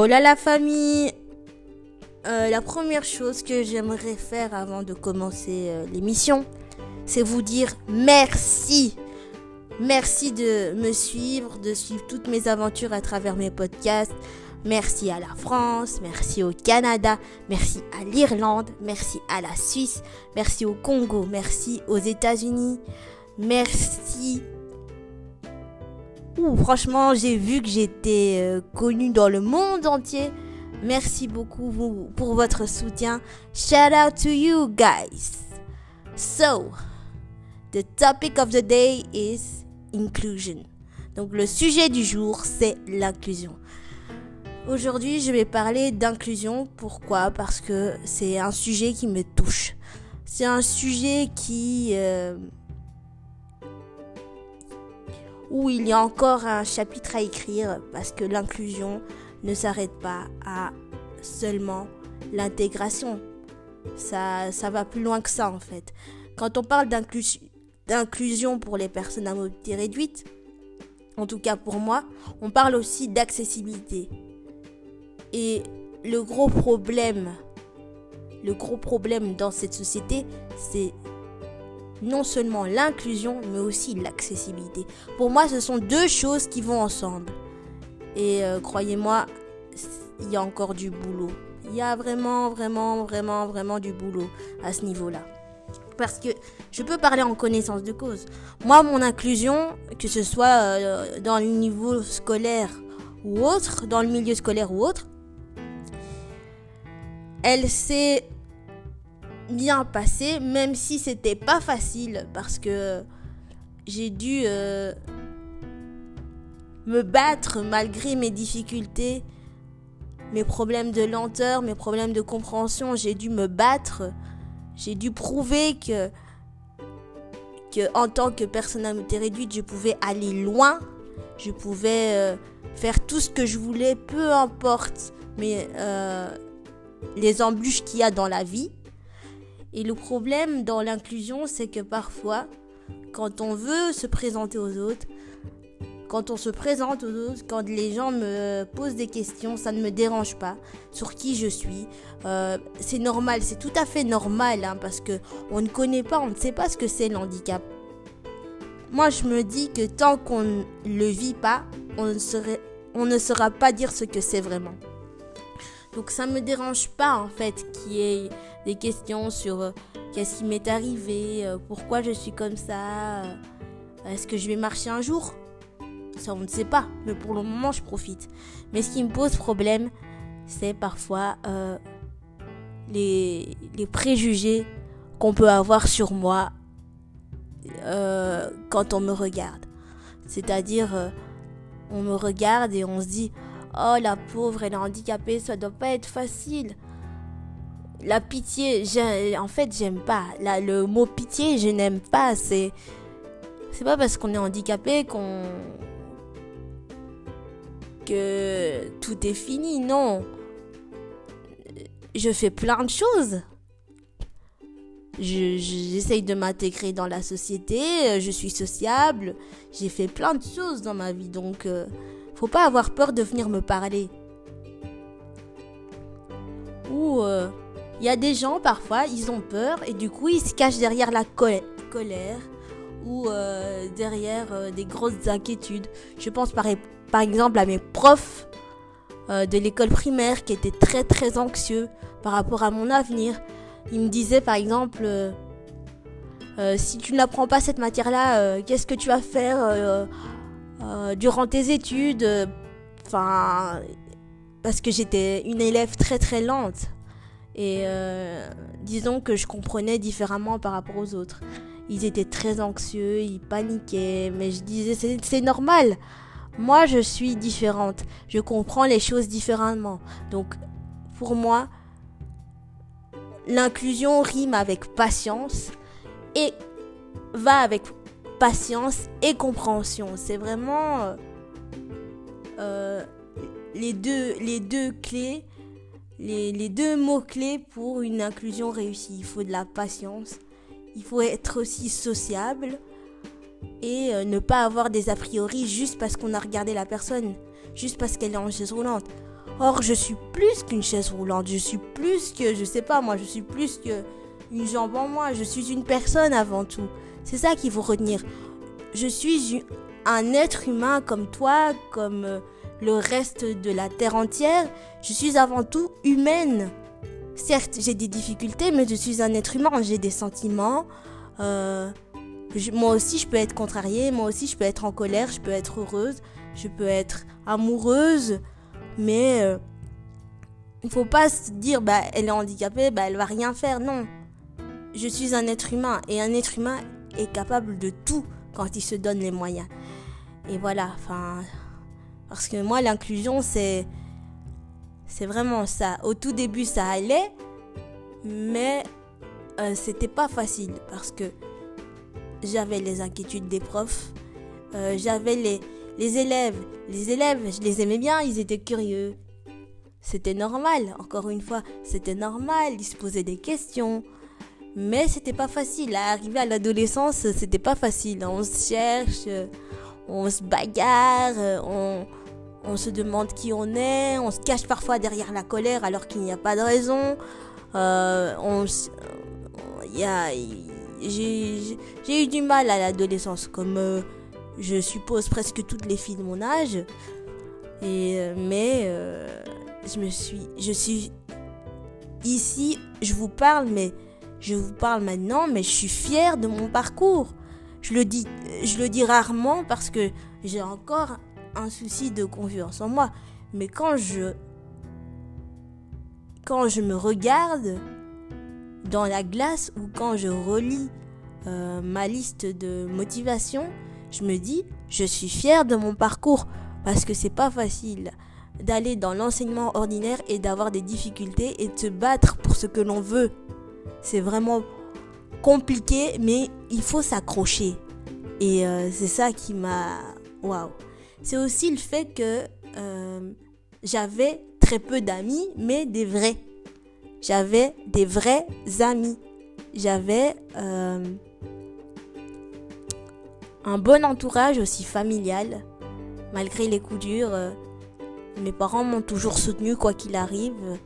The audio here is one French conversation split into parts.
Oh là la famille euh, La première chose que j'aimerais faire avant de commencer euh, l'émission, c'est vous dire merci. Merci de me suivre, de suivre toutes mes aventures à travers mes podcasts. Merci à la France, merci au Canada, merci à l'Irlande, merci à la Suisse, merci au Congo, merci aux États-Unis, merci franchement, j'ai vu que j'étais euh, connue dans le monde entier. Merci beaucoup pour votre soutien. Shout out to you guys. So, the topic of the day is inclusion. Donc le sujet du jour, c'est l'inclusion. Aujourd'hui, je vais parler d'inclusion. Pourquoi? Parce que c'est un sujet qui me touche. C'est un sujet qui... Euh, où il y a encore un chapitre à écrire parce que l'inclusion ne s'arrête pas à seulement l'intégration. Ça, ça va plus loin que ça en fait. Quand on parle d'inclusion pour les personnes à mobilité réduite, en tout cas pour moi, on parle aussi d'accessibilité. Et le gros problème, le gros problème dans cette société, c'est non seulement l'inclusion, mais aussi l'accessibilité. Pour moi, ce sont deux choses qui vont ensemble. Et euh, croyez-moi, il y a encore du boulot. Il y a vraiment, vraiment, vraiment, vraiment du boulot à ce niveau-là. Parce que je peux parler en connaissance de cause. Moi, mon inclusion, que ce soit euh, dans le niveau scolaire ou autre, dans le milieu scolaire ou autre, elle s'est bien passé, même si c'était pas facile parce que j'ai dû euh, me battre malgré mes difficultés, mes problèmes de lenteur, mes problèmes de compréhension. J'ai dû me battre. J'ai dû prouver que, que en tant que personnalité réduite, je pouvais aller loin. Je pouvais euh, faire tout ce que je voulais, peu importe mais, euh, les embûches qu'il y a dans la vie. Et le problème dans l'inclusion, c'est que parfois, quand on veut se présenter aux autres, quand on se présente aux autres, quand les gens me posent des questions, ça ne me dérange pas sur qui je suis. Euh, c'est normal, c'est tout à fait normal, hein, parce que on ne connaît pas, on ne sait pas ce que c'est le handicap. Moi, je me dis que tant qu'on ne le vit pas, on ne, on ne saura pas dire ce que c'est vraiment. Donc ça me dérange pas en fait qu'il y ait des questions sur euh, qu'est-ce qui m'est arrivé, euh, pourquoi je suis comme ça, euh, est-ce que je vais marcher un jour? Ça on ne sait pas, mais pour le moment je profite. Mais ce qui me pose problème, c'est parfois les, les, préjugés qu'on peut avoir sur moi quand on me regarde. C'est-à-dire, on me regarde et on se dit, Oh, la pauvre, elle est handicapée, ça doit pas être facile. La pitié, en fait, j'aime pas. le mot pitié, je n'aime pas. C'est, c'est pas parce qu'on est handicapé qu'on que tout est fini. Non, je fais plein de choses. J'essaye de m'intégrer dans la société, je suis sociable, j'ai fait plein de choses dans ma vie, donc euh, faut pas avoir peur de venir me parler. Ou il euh, y a des gens parfois, ils ont peur et du coup ils se cachent derrière la colère ou euh, derrière euh, des grosses inquiétudes. Je pense par, par exemple à mes profs de l'école primaire qui étaient très très anxieux par rapport à mon avenir. Ils me disaient par exemple si tu n'apprends pas cette matière-là, qu'est-ce que tu vas faire euh, durant tes études, euh, enfin, parce que j'étais une élève très très lente. Et euh, disons que je comprenais différemment par rapport aux autres. Ils étaient très anxieux, ils paniquaient, mais je disais c'est normal. Moi, je suis différente. Je comprends les choses différemment. Donc, pour moi, l'inclusion rime avec patience et va avec patience et compréhension. C'est vraiment euh, euh, les, deux, les deux clés, les, les deux mots-clés pour une inclusion réussie. Il faut de la patience, il faut être aussi sociable et euh, ne pas avoir des a priori juste parce qu'on a regardé la personne, juste parce qu'elle est en chaise roulante. Or, je suis plus qu'une chaise roulante. Je suis plus que, je sais pas moi, je suis plus que une jambe en moi. Je suis une personne avant tout. C'est ça qu'il faut retenir. Je suis un être humain comme toi, comme euh, le reste de la terre entière. Je suis avant tout humaine. Certes, j'ai des difficultés, mais je suis un être humain. J'ai des sentiments. Euh, moi aussi, je peux être contrariée. Moi aussi, je peux être en colère. Je peux être heureuse. Je peux être amoureuse. Mais euh, il faut pas se dire, bah, elle est handicapée, bah, elle va rien faire. Non. Je suis un être humain. Et un être humain capable de tout quand il se donne les moyens. Et voilà. Enfin. Parce que moi, l'inclusion, c'est. C'est vraiment ça. Au tout début, ça allait. Mais euh, c'était pas facile. Parce que j'avais les inquiétudes des profs. Euh, j'avais les, les élèves. Les élèves, je les aimais bien, ils étaient curieux. C'était normal, encore une fois, c'était normal, ils se posaient des questions. Mais c'était pas facile. Arriver à l'adolescence, c'était pas facile. On se cherche, on se bagarre, on, on se demande qui on est, on se cache parfois derrière la colère alors qu'il n'y a pas de raison. Euh, on, y a, j'ai eu du mal à l'adolescence, comme euh, je suppose presque toutes les filles de mon âge. Et, euh, mais euh, je me suis, je suis ici, je vous parle, mais je vous parle maintenant, mais je suis fière de mon parcours. Je le dis, rarement parce que j'ai encore un souci de confiance en moi. Mais quand je, quand je me regarde dans la glace ou quand je relis euh, ma liste de motivation, je me dis, je suis fière de mon parcours parce que c'est pas facile d'aller dans l'enseignement ordinaire et d'avoir des difficultés et de se battre pour ce que l'on veut. C'est vraiment compliqué, mais il faut s'accrocher. Et euh, c'est ça qui m'a... Waouh. C'est aussi le fait que euh, j'avais très peu d'amis, mais des vrais. J'avais des vrais amis. J'avais euh, un bon entourage aussi familial. Malgré les coups durs, mes parents m'ont toujours soutenu quoi qu'il arrive.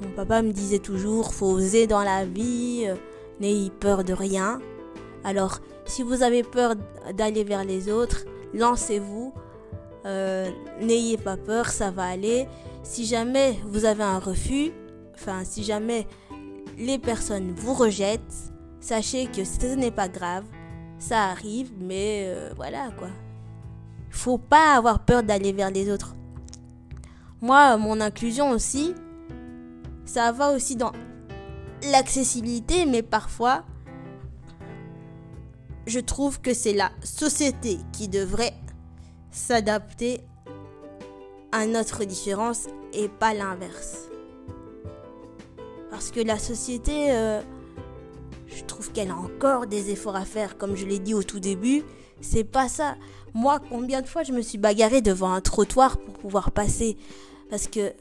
Mon papa me disait toujours, faut oser dans la vie, euh, n'ayez peur de rien. Alors, si vous avez peur d'aller vers les autres, lancez-vous. n'ayez pas peur, ça va aller. Si jamais vous avez un refus, enfin si jamais les personnes vous rejettent, sachez que ce n'est pas grave, ça arrive, mais euh, voilà quoi. Faut pas avoir peur d'aller vers les autres. Moi, mon inclusion aussi, ça va aussi dans l'accessibilité, mais parfois, je trouve que c'est la société qui devrait s'adapter à notre différence et pas l'inverse. Parce que la société, euh, je trouve qu'elle a encore des efforts à faire, comme je l'ai dit au tout début. C'est pas ça. Moi, combien de fois je me suis bagarré devant un trottoir pour pouvoir passer? Parce que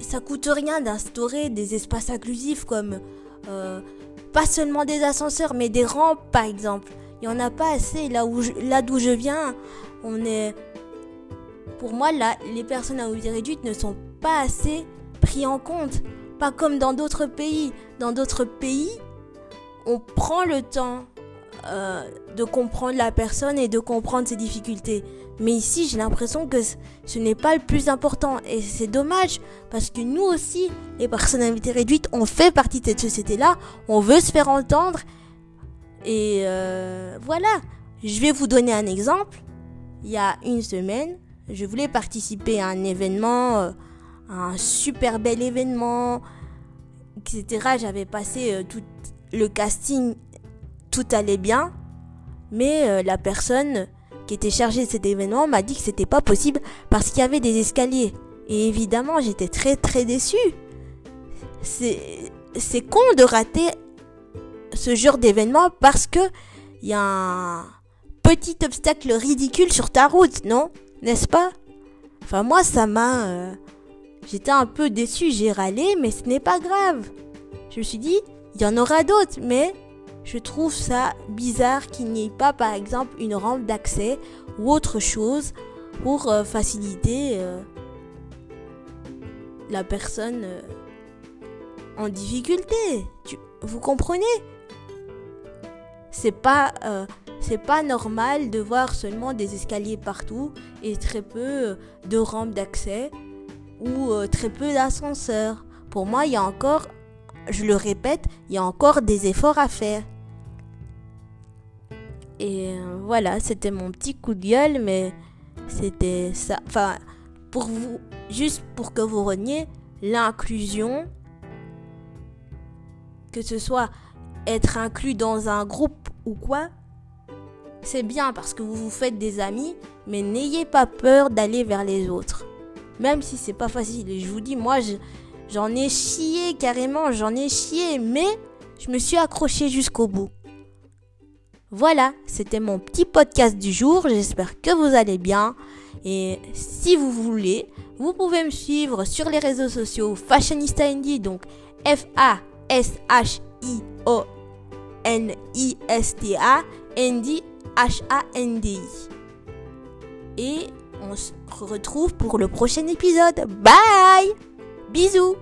ça coûte rien d'instaurer des espaces inclusifs comme euh, pas seulement des ascenseurs, mais des rampes par exemple. Il n'y en a pas assez là où là d'où je viens. On est pour moi là, les personnes à mobilité réduite ne sont pas assez pris en compte. Pas comme dans d'autres pays. Dans d'autres pays, on prend le temps euh, de comprendre la personne et de comprendre ses difficultés. Mais ici, j'ai l'impression que ce n'est pas le plus important. Et c'est dommage, parce que nous aussi, les personnalités réduites, on fait partie de cette société-là. On veut se faire entendre. Et euh, voilà. Je vais vous donner un exemple. Il y a une semaine, je voulais participer à un événement. Euh, un super bel événement, etc. J'avais passé tout le casting, tout allait bien, mais euh, la personne qui était chargée de cet événement m'a dit que c'était pas possible parce qu'il y avait des escaliers. Et évidemment, j'étais très très déçue. C'est con de rater ce genre d'événement parce que il y a un petit obstacle ridicule sur ta route, non? N'est-ce pas? Enfin moi ça m'a euh, J'étais un peu déçu, j'ai râlé, mais ce n'est pas grave. Je me suis dit, il y en aura d'autres, mais je trouve ça bizarre qu'il n'y ait pas, par exemple, une rampe d'accès ou autre chose pour euh, faciliter euh, la personne euh, en difficulté. vous comprenez? C'est pas c'est pas normal de voir seulement des escaliers partout et très peu de rampes d'accès ou très peu d'ascenseurs. Pour moi, il y a encore, je le répète, il y a encore des efforts à faire. Et voilà, c'était mon petit coup de gueule, mais c'était ça. Enfin, pour vous, juste pour que vous reniez, l'inclusion, que ce soit être inclus dans un groupe ou quoi, c'est bien parce que vous vous faites des amis, mais n'ayez pas peur d'aller vers les autres. Même si c'est pas facile. Et je vous dis, moi, j'en ai chié carrément, j'en ai chié, mais je me suis accroché jusqu'au bout. Voilà, c'était mon petit podcast du jour. J'espère que vous allez bien. Et si vous voulez, vous pouvez me suivre sur les réseaux sociaux Fashionista Indie, donc F-A-S-H-I-O-N-I-S-T-A, Indie, H-A-N-D-I. Et on se retrouve pour le prochain épisode. Bye Bisous